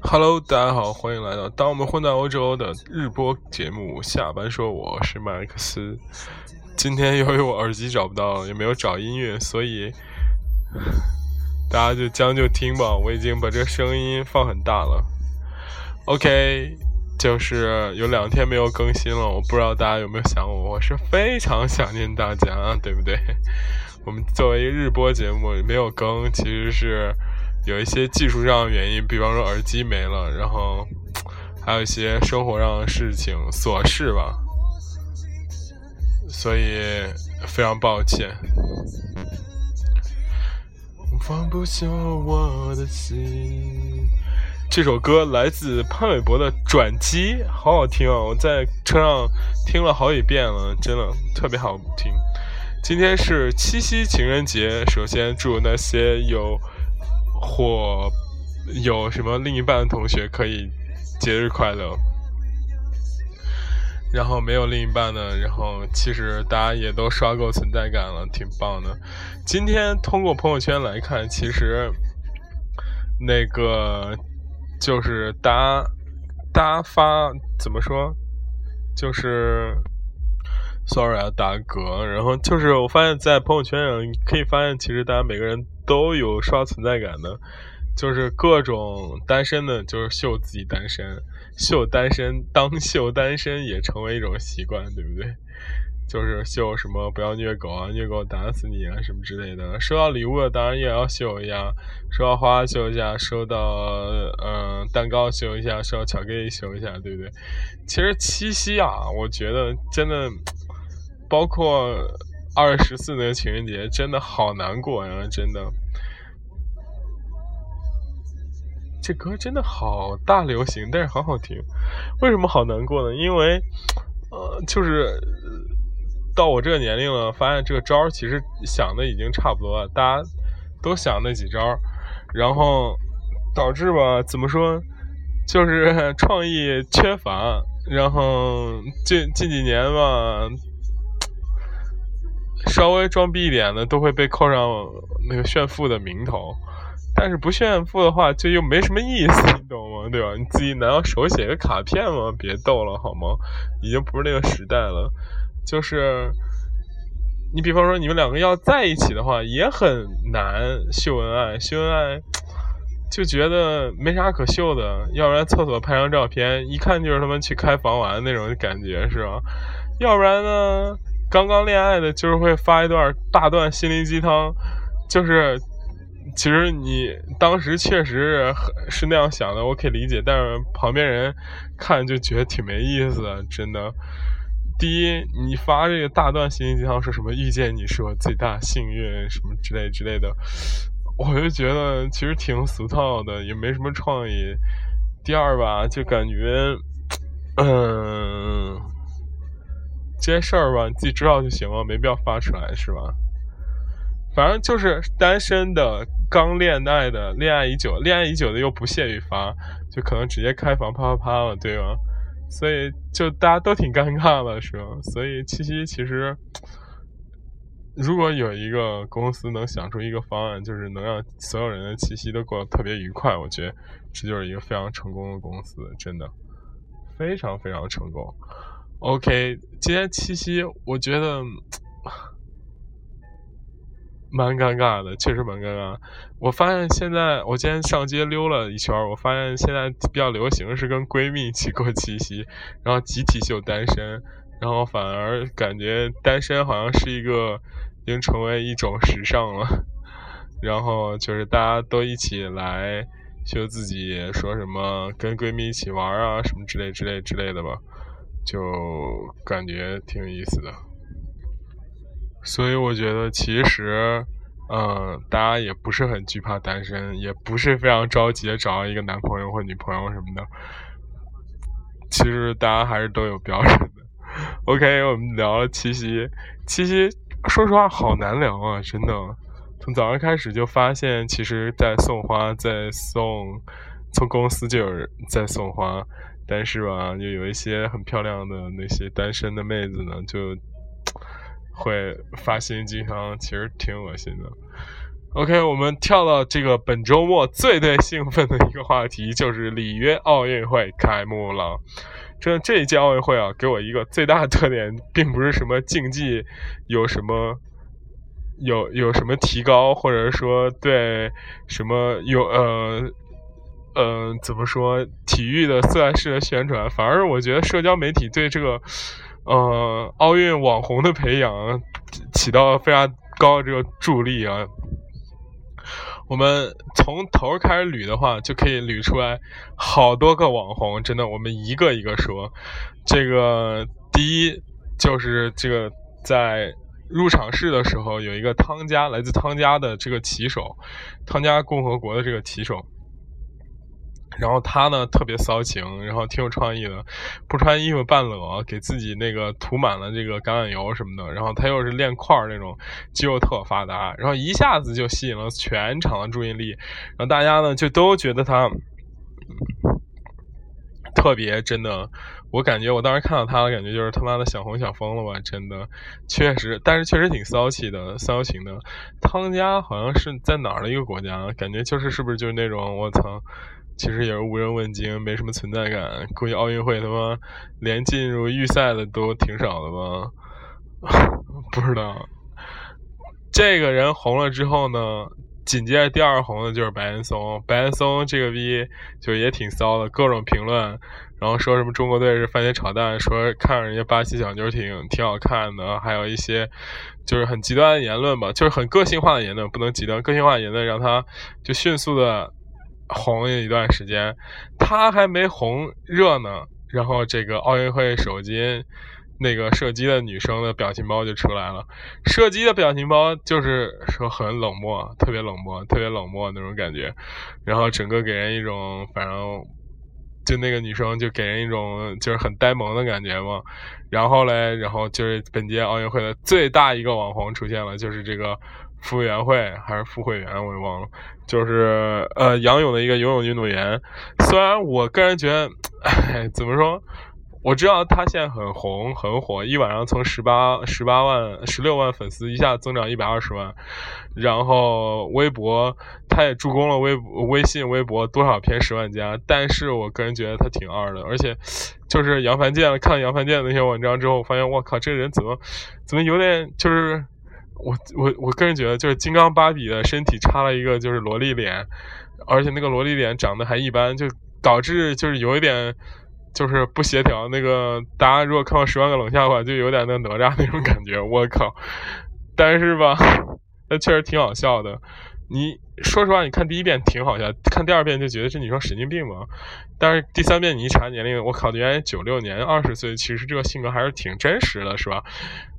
Hello，大家好，欢迎来到当我们混在欧洲的日播节目。下班说我是麦克斯。今天由于我耳机找不到，也没有找音乐，所以大家就将就听吧。我已经把这声音放很大了。OK，就是有两天没有更新了，我不知道大家有没有想我，我是非常想念大家，对不对？我们作为日播节目没有更，其实是。有一些技术上的原因，比方说耳机没了，然后还有一些生活上的事情琐事吧，所以非常抱歉。放不下我的心。这首歌来自潘玮柏的《转机》，好好听啊！我在车上听了好几遍了，真的特别好听。今天是七夕情人节，首先祝那些有。或有什么另一半的同学可以节日快乐，然后没有另一半的，然后其实大家也都刷够存在感了，挺棒的。今天通过朋友圈来看，其实那个就是大家大家发怎么说，就是 sorry 啊打嗝，然后就是我发现，在朋友圈上可以发现，其实大家每个人。都有刷存在感的，就是各种单身的，就是秀自己单身，秀单身，当秀单身也成为一种习惯，对不对？就是秀什么不要虐狗啊，虐狗打死你啊，什么之类的。收到礼物的当然也要秀一下，收到花秀一下，收到嗯蛋糕秀一下，收到巧克力秀一下，对不对？其实七夕啊，我觉得真的包括。二十四那个情人节真的好难过呀！真的，这歌真的好大流行，但是好好听。为什么好难过呢？因为，呃，就是到我这个年龄了，发现这个招其实想的已经差不多了，大家都想那几招，然后导致吧，怎么说，就是创意缺乏，然后近近几年吧。稍微装逼一点的都会被扣上那个炫富的名头，但是不炫富的话就又没什么意思，你懂吗？对吧？你自己难道手写个卡片吗？别逗了好吗？已经不是那个时代了。就是你比方说你们两个要在一起的话也很难秀恩爱，秀恩爱就觉得没啥可秀的，要不然厕所拍张照片，一看就是他们去开房玩那种感觉是吧？要不然呢？刚刚恋爱的，就是会发一段大段心灵鸡汤，就是其实你当时确实是那样想的，我可以理解。但是旁边人看就觉得挺没意思的，真的。第一，你发这个大段心灵鸡汤说什么遇见你是我最大幸运什么之类之类的，我就觉得其实挺俗套的，也没什么创意。第二吧，就感觉，嗯。这些事儿吧，你自己知道就行了，没必要发出来，是吧？反正就是单身的、刚恋爱的、恋爱已久、恋爱已久的又不屑于发，就可能直接开房啪啪啪了，对吧？所以就大家都挺尴尬的，是吧？所以七夕其实，如果有一个公司能想出一个方案，就是能让所有人的七夕都过得特别愉快，我觉得这就是一个非常成功的公司，真的非常非常成功。OK，今天七夕，我觉得蛮尴尬的，确实蛮尴尬。我发现现在，我今天上街溜了一圈，我发现现在比较流行是跟闺蜜一起过七夕，然后集体秀单身，然后反而感觉单身好像是一个已经成为一种时尚了。然后就是大家都一起来秀自己，说什么跟闺蜜一起玩啊，什么之类之类之类的吧。就感觉挺有意思的，所以我觉得其实，嗯，大家也不是很惧怕单身，也不是非常着急找到一个男朋友或女朋友什么的。其实大家还是都有标准的。OK，我们聊了七夕，七夕说实话好难聊啊，真的。从早上开始就发现，其实在送花，在送，从公司就有人在送花。但是吧，就有一些很漂亮的那些单身的妹子呢，就会发心鸡汤，其实挺恶心的。OK，我们跳到这个本周末最最兴奋的一个话题，就是里约奥运会开幕了。这这一届奥运会啊，给我一个最大的特点，并不是什么竞技有什么有有什么提高，或者说对什么有呃呃怎么说体育的赛事的宣传，反而我觉得社交媒体对这个呃奥运网红的培养起到非常高的这个助力啊。我们从头开始捋的话，就可以捋出来好多个网红，真的，我们一个一个说。这个第一就是这个在入场式的时候，有一个汤加，来自汤加的这个骑手，汤加共和国的这个骑手。然后他呢特别骚情，然后挺有创意的，不穿衣服半裸，给自己那个涂满了这个橄榄油什么的。然后他又是练块儿那种，肌肉特发达，然后一下子就吸引了全场的注意力。然后大家呢就都觉得他特别真的，我感觉我当时看到他的感觉就是他妈的想红想疯了吧，真的，确实，但是确实挺骚气的，骚情的。汤加好像是在哪儿的一个国家，感觉就是是不是就是那种我操。其实也是无人问津，没什么存在感。估计奥运会他妈连进入预赛的都挺少的吧？不知道。这个人红了之后呢，紧接着第二红的就是白岩松。白岩松这个逼就也挺骚的，各种评论，然后说什么中国队是番茄炒蛋，说看人家巴西小妞挺挺好看的，还有一些就是很极端的言论吧，就是很个性化的言论，不能极端，个性化言论让他就迅速的。红了一段时间，她还没红热呢，然后这个奥运会首金那个射击的女生的表情包就出来了。射击的表情包就是说很冷漠，特别冷漠，特别冷漠那种感觉。然后整个给人一种，反正就那个女生就给人一种就是很呆萌的感觉嘛。然后嘞，然后就是本届奥运会的最大一个网红出现了，就是这个。副委员会还是副会员，我也忘了。就是呃，杨勇的一个游泳运动员。虽然我个人觉得，哎，怎么说？我知道他现在很红很火，一晚上从十八十八万、十六万粉丝一下增长一百二十万。然后微博他也助攻了微微信、微博多少篇十万加。但是我个人觉得他挺二的，而且就是杨凡健看杨凡健那些文章之后，发现我靠，这个人怎么怎么有点就是。我我我个人觉得，就是金刚芭比的身体插了一个就是萝莉脸，而且那个萝莉脸长得还一般，就导致就是有一点就是不协调。那个大家如果看过《十万个冷笑话》，就有点那哪吒那种感觉。我靠！但是吧，那确实挺好笑的。你说实话，你看第一遍挺好笑，看第二遍就觉得这女生神经病嘛。但是第三遍你一查年龄，我靠，原来九六年，二十岁，其实这个性格还是挺真实的，是吧？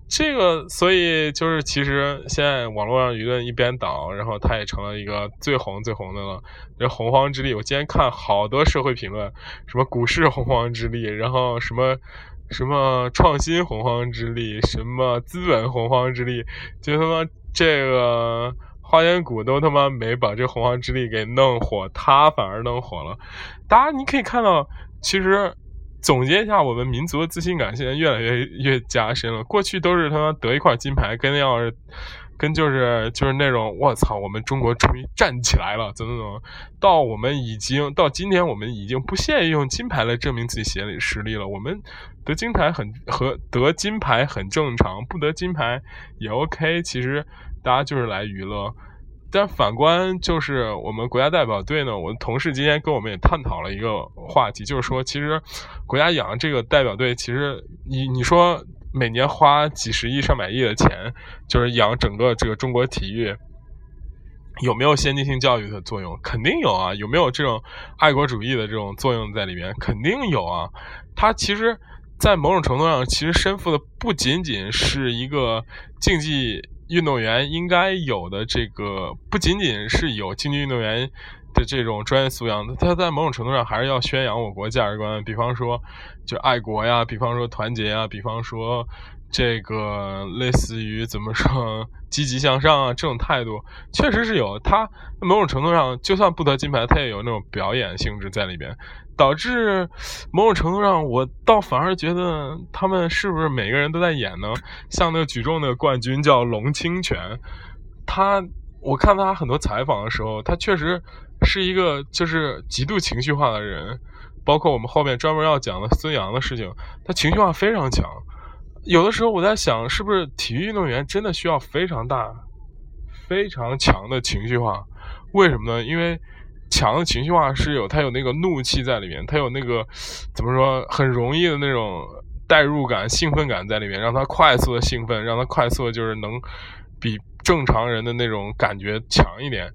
这个，所以就是其实现在网络上舆论一边倒，然后他也成了一个最红最红的了。这洪荒之力，我今天看好多社会评论，什么股市洪荒之力，然后什么什么创新洪荒之力，什么资本洪荒之力，就他妈这个花千骨都他妈没把这洪荒之力给弄火，他反而弄火了。大家你可以看到，其实。总结一下，我们民族的自信感现在越来越越加深了。过去都是他妈得一块金牌，跟要是跟就是就是那种我操，我们中国终于站起来了，怎么怎么，到我们已经到今天，我们已经不屑于用金牌来证明自己实力实力了。我们得金牌很和得金牌很正常，不得金牌也 OK。其实大家就是来娱乐。但反观就是我们国家代表队呢，我的同事今天跟我们也探讨了一个话题，就是说，其实国家养这个代表队，其实你你说每年花几十亿上百亿的钱，就是养整个这个中国体育，有没有先进性教育的作用？肯定有啊！有没有这种爱国主义的这种作用在里面？肯定有啊！它其实，在某种程度上，其实身负的不仅仅是一个竞技。运动员应该有的这个不仅仅是有竞技运动员的这种专业素养，他在某种程度上还是要宣扬我国价值观，比方说就爱国呀，比方说团结呀，比方说这个类似于怎么说积极向上啊这种态度，确实是有。他某种程度上就算不得金牌，他也有那种表演性质在里边。导致某种程度上，我倒反而觉得他们是不是每个人都在演呢？像那个举重的冠军叫龙清泉，他我看他很多采访的时候，他确实是一个就是极度情绪化的人，包括我们后面专门要讲的孙杨的事情，他情绪化非常强。有的时候我在想，是不是体育运动员真的需要非常大、非常强的情绪化？为什么呢？因为强的情绪化是有他有那个怒气在里面，他有那个怎么说，很容易的那种代入感、兴奋感在里面，让他快速的兴奋，让他快速的就是能比正常人的那种感觉强一点。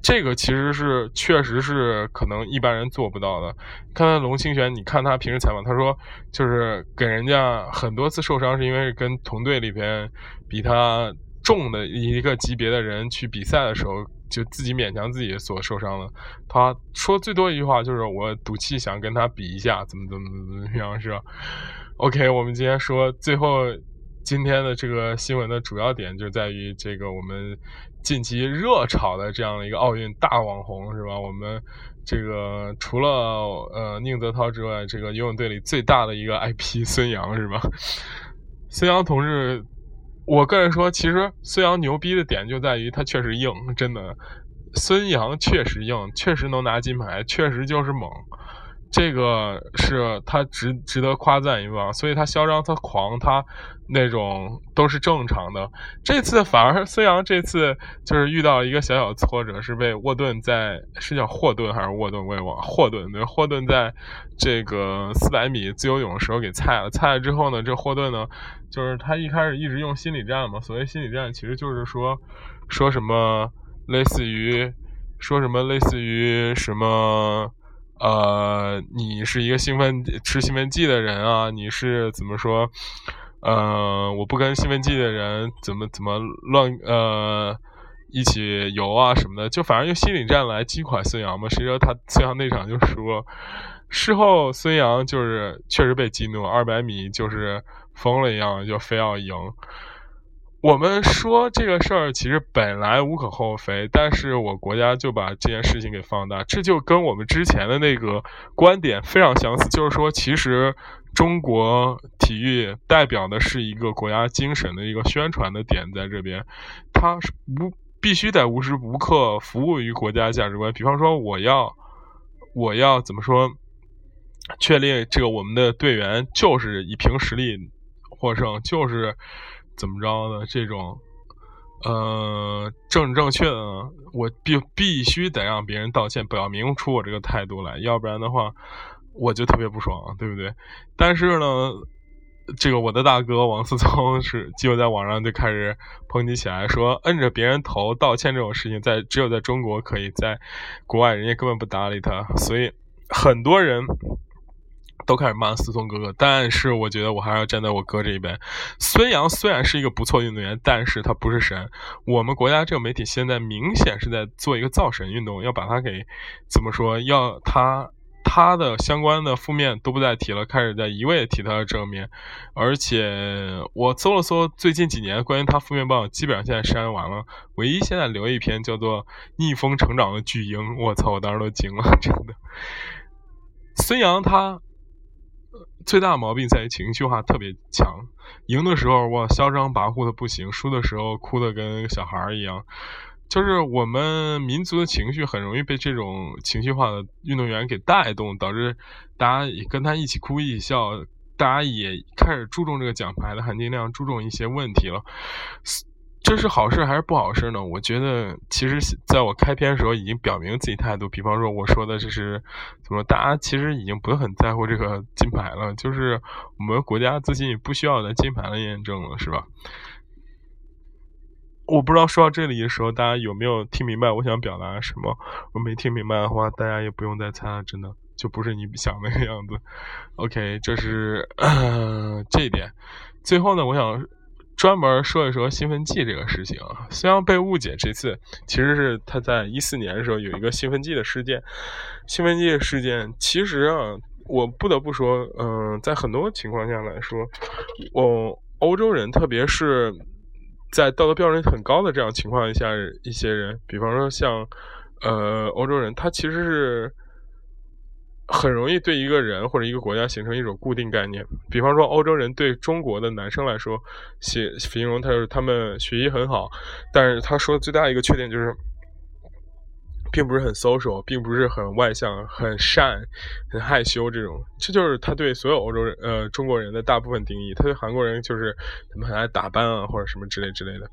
这个其实是确实是可能一般人做不到的。看看龙清泉，你看他平时采访，他说就是给人家很多次受伤，是因为跟同队里边比他重的一个级别的人去比赛的时候，就自己勉强自己所受伤了。他说最多一句话就是我赌气想跟他比一下，怎么怎么怎么怎么样，是？OK，我们今天说最后今天的这个新闻的主要点就在于这个我们。近期热炒的这样的一个奥运大网红是吧？我们这个除了呃宁泽涛之外，这个游泳队里最大的一个 IP 孙杨是吧？孙杨同志，我个人说，其实孙杨牛逼的点就在于他确实硬，真的，孙杨确实硬，确实能拿金牌，确实就是猛。这个是他值值得夸赞一番，所以他嚣张，他狂，他那种都是正常的。这次反而孙杨这次就是遇到一个小小挫折，是被沃顿在是叫霍顿还是沃顿我也忘，霍顿对霍顿在这个四百米自由泳的时候给菜了。菜了之后呢，这霍顿呢，就是他一开始一直用心理战嘛。所谓心理战，其实就是说说什么类似于说什么类似于什么。呃，你是一个兴奋吃兴奋剂的人啊？你是怎么说？呃，我不跟兴奋剂的人怎么怎么乱呃一起游啊什么的，就反正用心理战来击垮孙杨嘛。谁知道他孙杨那场就输，事后孙杨就是确实被激怒，二百米就是疯了一样，就非要赢。我们说这个事儿其实本来无可厚非，但是我国家就把这件事情给放大，这就跟我们之前的那个观点非常相似，就是说，其实中国体育代表的是一个国家精神的一个宣传的点在这边，它是无必须得无时无刻服务于国家价值观。比方说，我要我要怎么说，确立这个我们的队员就是以凭实力获胜，就是。怎么着的这种，呃，正正确的，我必必须得让别人道歉，表明出我这个态度来，要不然的话，我就特别不爽，对不对？但是呢，这个我的大哥王思聪 是就在网上就开始抨击起来，说摁着别人头道歉这种事情，在只有在中国可以，在国外人家根本不搭理他，所以很多人。都开始骂思聪哥哥，但是我觉得我还是要站在我哥这一边。孙杨虽然是一个不错运动员，但是他不是神。我们国家这个媒体现在明显是在做一个造神运动，要把他给怎么说？要他他的相关的负面都不再提了，开始在一味提他的正面。而且我搜了搜最近几年关于他负面报道，基本上现在删完了，唯一现在留一篇叫做《逆风成长的巨婴》。我操，我当时都惊了，真的。孙杨他。最大毛病在于情绪化特别强，赢的时候哇嚣张跋扈的不行，输的时候哭的跟小孩一样。就是我们民族的情绪很容易被这种情绪化的运动员给带动，导致大家跟他一起哭一起笑，大家也开始注重这个奖牌的含金量，注重一些问题了。这是好事还是不好事呢？我觉得，其实在我开篇的时候已经表明自己态度。比方说，我说的这是怎么？大家其实已经不是很在乎这个金牌了，就是我们国家自己不需要的金牌的验证了，是吧？我不知道说到这里的时候，大家有没有听明白我想表达什么？我没听明白的话，大家也不用再猜了，真的就不是你想那个样子。OK，这是 这一点。最后呢，我想。专门说一说兴奋剂这个事情啊，虽然被误解这次其实是他在一四年的时候有一个兴奋剂的事件。兴奋剂事件其实啊，我不得不说，嗯，在很多情况下来说，我欧洲人，特别是在道德标准很高的这样情况下，一些人，比方说像呃欧洲人，他其实是很容易对一个人或者一个国家形成一种固定概念。比方说，欧洲人对中国的男生来说，写形容他是他们学习很好，但是他说的最大一个缺点就是。并不是很 social，并不是很外向、很善、很害羞这种，这就是他对所有欧洲人、呃中国人的大部分定义。他对韩国人就是他们很爱打扮啊，或者什么之类之类的。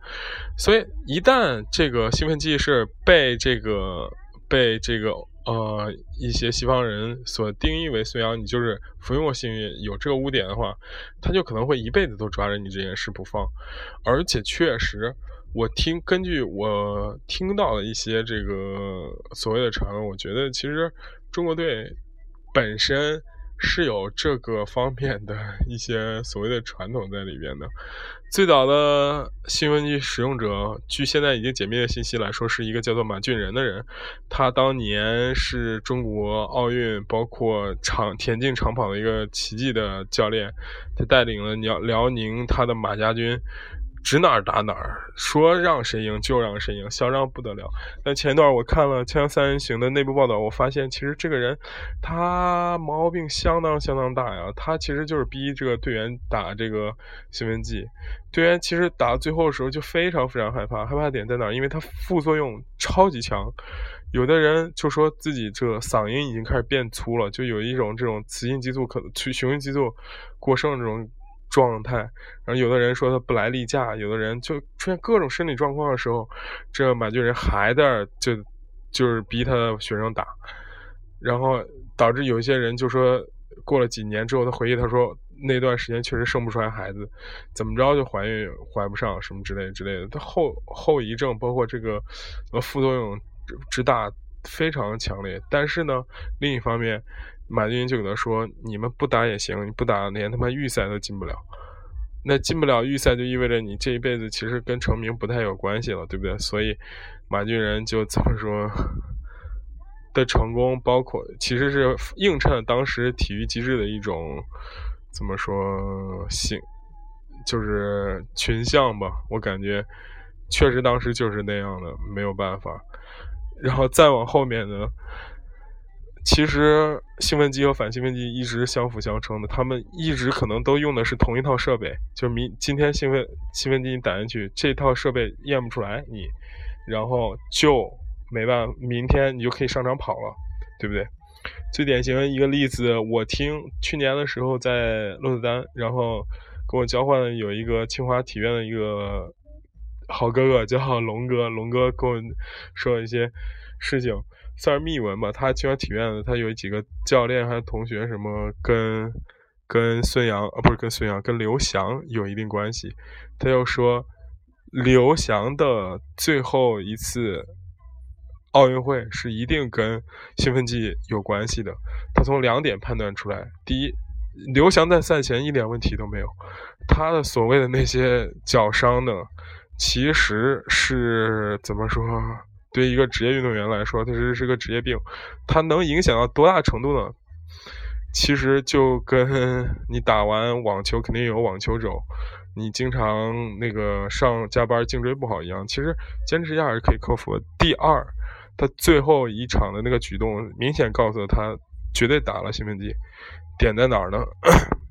所以一旦这个兴奋剂是被这个被这个呃一些西方人所定义为孙杨，你就是服用过幸运有这个污点的话，他就可能会一辈子都抓着你这件事不放，而且确实。我听根据我听到的一些这个所谓的传闻，我觉得其实中国队本身是有这个方面的一些所谓的传统在里边的。最早的兴奋剂使用者，据现在已经解密的信息来说，是一个叫做马俊仁的人。他当年是中国奥运包括长田径长跑的一个奇迹的教练，他带领了辽辽宁他的马家军。指哪儿打哪儿，说让谁赢就让谁赢，嚣张不得了。那前一段我看了《枪三人行》的内部报道，我发现其实这个人他毛病相当相当大呀。他其实就是逼这个队员打这个兴奋剂，队员其实打最后的时候就非常非常害怕，害怕点在哪儿？因为他副作用超级强。有的人就说自己这嗓音已经开始变粗了，就有一种这种雌性激素可雄性激素过剩这种。状态，然后有的人说他不来例假，有的人就出现各种身体状况的时候，这马俊仁还在就就是逼他的学生打，然后导致有一些人就说过了几年之后，他回忆他说那段时间确实生不出来孩子，怎么着就怀孕怀不上什么之类之类的，他后后遗症包括这个副作用之大非常强烈，但是呢，另一方面。马俊就给他说：“你们不打也行，你不打连他妈预赛都进不了。那进不了预赛，就意味着你这一辈子其实跟成名不太有关系了，对不对？所以马俊仁就怎么说的成功，包括其实是映衬当时体育机制的一种怎么说性，就是群像吧。我感觉确实当时就是那样的，没有办法。然后再往后面呢？”其实兴奋剂和反兴奋剂一直相辅相成的，他们一直可能都用的是同一套设备。就是明今天兴奋兴奋剂你打进去，这套设备验不出来你，然后就没办法，明天你就可以上场跑了，对不对？最典型的一个例子，我听去年的时候在鹿特丹，然后跟我交换的有一个清华体院的一个好哥哥叫龙哥，龙哥跟我说一些事情。算是秘闻吧。他清华体院的，他有几个教练还有同学，什么跟跟孙杨啊，不是跟孙杨，跟刘翔有一定关系。他又说，刘翔的最后一次奥运会是一定跟兴奋剂有关系的。他从两点判断出来：第一，刘翔在赛前一点问题都没有，他的所谓的那些脚伤呢，其实是怎么说？对一个职业运动员来说，他是是个职业病，它能影响到多大程度呢？其实就跟 你打完网球肯定有网球肘，你经常那个上加班颈椎不好一样，其实坚持一下还是可以克服。第二，他最后一场的那个举动，明显告诉他绝对打了兴奋剂，点在哪儿呢？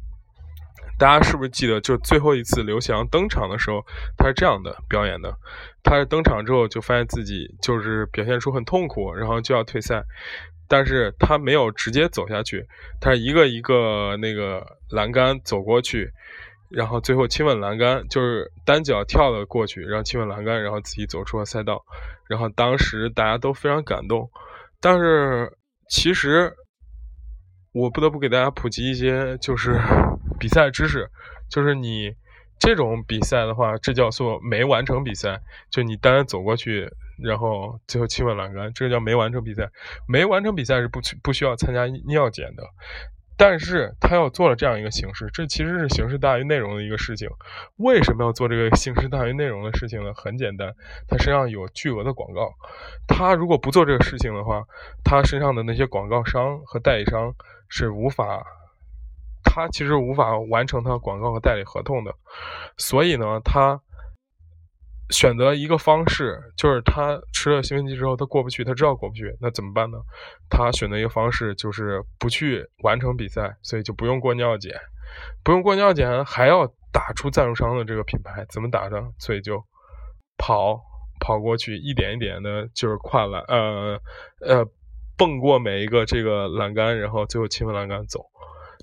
大家是不是记得，就最后一次刘翔登场的时候，他是这样的表演的。他是登场之后就发现自己就是表现出很痛苦，然后就要退赛，但是他没有直接走下去，他一个一个那个栏杆走过去，然后最后亲吻栏杆，就是单脚跳了过去，然后亲吻栏杆，然后自己走出了赛道。然后当时大家都非常感动，但是其实我不得不给大家普及一些就是。比赛知识，就是你这种比赛的话，这叫做没完成比赛。就你单走过去，然后最后亲吻栏杆，这个叫没完成比赛。没完成比赛是不不需要参加尿检的，但是他要做了这样一个形式，这其实是形式大于内容的一个事情。为什么要做这个形式大于内容的事情呢？很简单，他身上有巨额的广告，他如果不做这个事情的话，他身上的那些广告商和代理商是无法。他其实无法完成他广告和代理合同的，所以呢，他选择一个方式，就是他吃了兴奋剂之后，他过不去，他知道过不去，那怎么办呢？他选择一个方式，就是不去完成比赛，所以就不用过尿检，不用过尿检，还要打出赞助商的这个品牌，怎么打呢？所以就跑跑过去，一点一点的，就是跨栏，呃呃，蹦过每一个这个栏杆，然后最后亲吻栏杆走。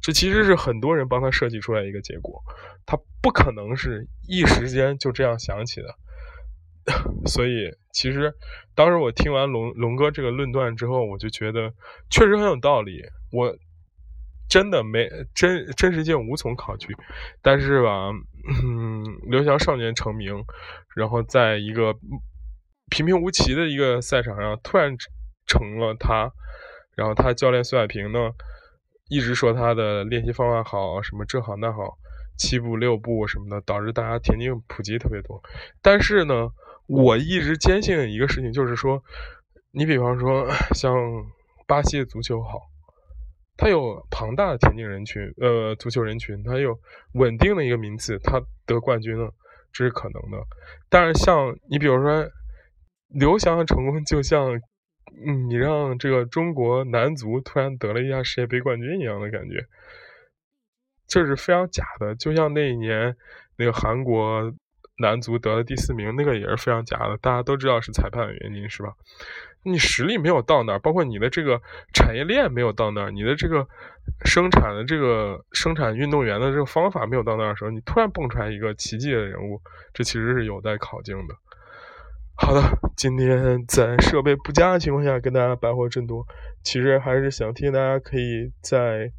这其实是很多人帮他设计出来一个结果，他不可能是一时间就这样想起的。所以，其实当时我听完龙龙哥这个论断之后，我就觉得确实很有道理。我真的没真真实性无从考据，但是吧，嗯，刘翔少年成名，然后在一个平平无奇的一个赛场上突然成了他，然后他教练孙海平呢一直说他的练习方法好，什么这好那好，七步六步什么的，导致大家田径普及特别多，但是呢。我一直坚信的一个事情就是说，你比方说像巴西的足球好，它有庞大的田径人群，呃，足球人群，它有稳定的一个名次，它得冠军了，这是可能的。但是像你比如说刘翔的成功，就像嗯，你让这个中国男足突然得了一下世界杯冠军一样的感觉，这是非常假的。就像那一年那个韩国。男足得了第四名，那个也是非常假的，大家都知道是裁判的原因，是吧？你实力没有到那儿，包括你的这个产业链没有到那儿，你的这个生产的这个生产运动员的这个方法没有到那儿的时候，你突然蹦出来一个奇迹的人物，这其实是有待考证的。好的，今天在设备不佳的情况下跟大家白话真多，其实还是想提醒大家可以在。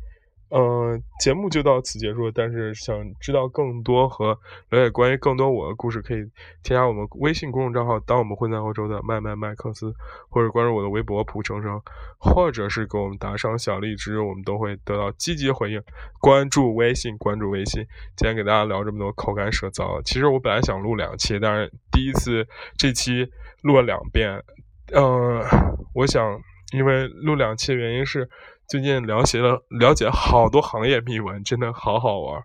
嗯，节目就到此结束。但是想知道更多和了解关于更多我的故事，可以添加我们微信公众账号“当我们混在欧洲的麦麦麦克斯”，或者关注我的微博“蒲成生”，或者是给我们打赏小荔枝，我们都会得到积极回应。关注微信，关注微信。今天给大家聊这么多口干舌燥，其实我本来想录两期，但是第一次这期录了两遍。嗯，我想因为录两期的原因是。最近了解了了解好多行业秘闻，真的好好玩，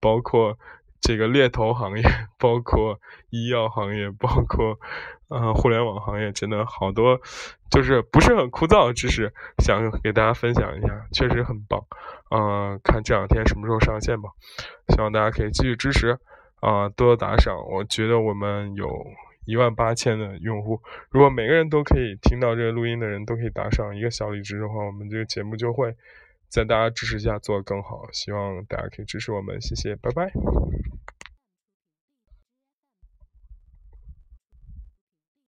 包括这个猎头行业，包括医药行业，包括呃互联网行业，真的好多，就是不是很枯燥的知识，想给大家分享一下，确实很棒。嗯，看这两天什么时候上线吧，希望大家可以继续支持，啊，多多打赏。我觉得我们有。一万八千的用户，如果每个人都可以听到这个录音的人都可以打赏一个小礼值的话，我们这个节目就会在大家支持下做得更好。希望大家可以支持我们，谢谢，拜拜。